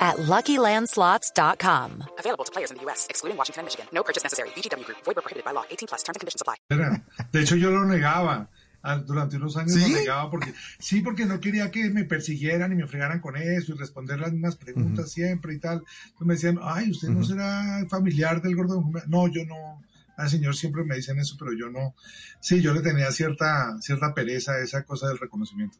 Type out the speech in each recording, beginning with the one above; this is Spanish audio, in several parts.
at LuckyLandSlots.com. Available to players in the U.S., excluding Washington and Michigan. No purchase necessary. VGW Group. Void where prohibited by law. 18 plus. Terms and conditions apply. De hecho, yo lo negaba. Ah, Durante unos años ¿Sí? lo negaba porque sí, porque no quería que me persiguieran y me fregaran con eso y responder las mismas preguntas siempre y tal. Entonces me decían, ay, ¿usted no será familiar del gordo? Benjumea?". No, yo no. Al señor siempre me dicen eso, pero yo no. Sí, yo le tenía cierta, cierta pereza a esa cosa del reconocimiento.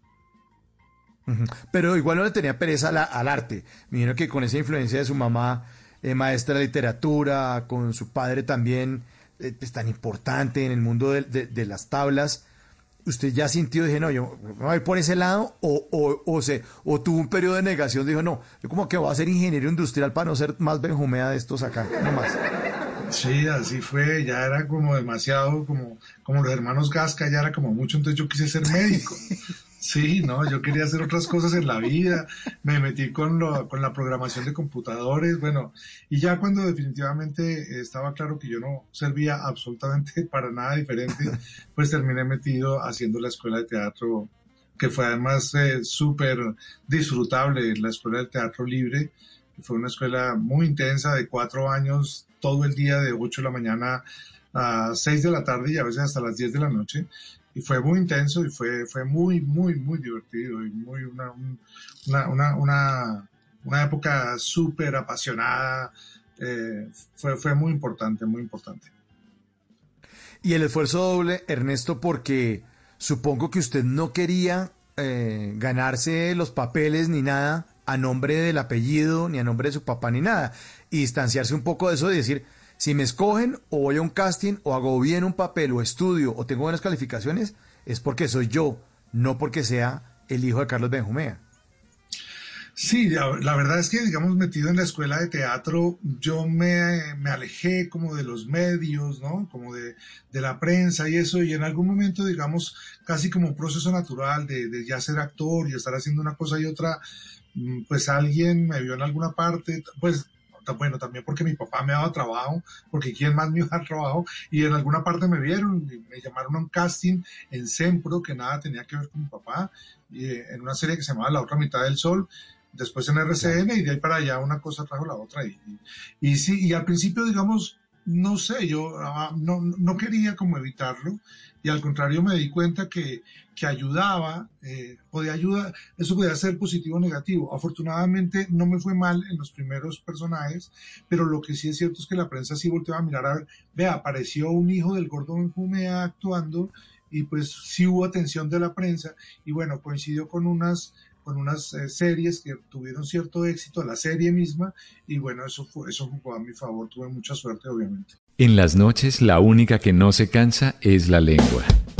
Pero igual no le tenía pereza a la- al arte. Me imagino que con esa influencia de su mamá, eh, maestra de literatura, con su padre también, eh, pues, tan importante en el mundo de, de- de las tablas, ¿usted ya sintió, dije, no, yo me voy a ir por ese lado? ¿O, o, o, se, o tuvo un periodo de negación? Dijo, no, yo como que voy a ser ingeniero industrial para no ser más benjumea de estos acá, no más. Sí, así fue, ya era como demasiado, como, como los hermanos Gasca, ya era como mucho, entonces yo quise ser médico. Sí, no, yo quería hacer otras cosas en la vida, me metí con, lo, con la programación de computadores, bueno, y ya cuando definitivamente estaba claro que yo no servía absolutamente para nada diferente, pues terminé metido haciendo la escuela de teatro, que fue además eh, súper disfrutable, la escuela de teatro libre, fue una escuela muy intensa de cuatro años, todo el día de 8 de la mañana a 6 de la tarde y a veces hasta las 10 de la noche. Y fue muy intenso y fue, fue muy, muy, muy divertido y muy una, un- una, una, una, una época súper apasionada. eh, fue, fue muy importante, muy importante. Y el esfuerzo doble, Ernesto, porque supongo que usted no quería eh, ganarse los papeles ni nada a nombre del apellido, ni a nombre de su papá, ni nada. Y distanciarse un poco de eso y decir, si me escogen o voy a un casting o hago bien un papel o estudio o tengo buenas calificaciones, es porque soy yo, no porque sea el hijo de Carlos Benjumea. Sí, la, verdad es que, digamos, metido en la escuela de teatro, yo me, me alejé como de los medios, ¿no? Como de, de la prensa y eso, y en algún momento, digamos, casi como un proceso natural de, de ya ser actor y estar haciendo una cosa y otra, mm, pues alguien me vio en alguna parte, pues bueno, también porque mi papá me daba trabajo, porque quién más me iba a dar trabajo, y en alguna parte me vieron, y me llamaron a un casting en Sempro, que nada tenía que ver con mi papá, y, eh, en una serie que se llamaba La otra mitad del sol, después en RCN, y de ahí para allá una cosa trajo la otra, y, y, y sí, y al principio, digamos, no sé, yo ah, no, no quería como evitarlo, y al contrario me di cuenta que, que ayudaba, eh, podía ayudar, eso podía ser positivo o negativo. Afortunadamente no me fue mal en los primeros personajes, pero lo que sí es cierto es que la prensa sí volteaba a mirar a ver, vea, apareció un hijo del gordo Benjumea actuando y pues sí hubo atención de la prensa y bueno, coincidió con unas con unas eh, series que tuvieron cierto éxito, la serie misma, y bueno, eso, fue, eso jugó a mi favor, tuve mucha suerte, obviamente. En las noches la única que no se cansa es la lengua.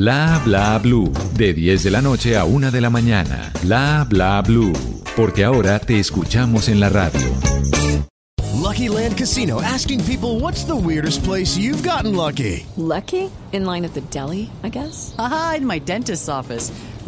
Bla bla blue, de 10 de la noche a 1 de la mañana. Bla bla blue, porque ahora te escuchamos en la radio. Lucky Land Casino asking people what's the weirdest place you've gotten lucky? Lucky? In line at the deli, I guess? Aha, in my dentist's office.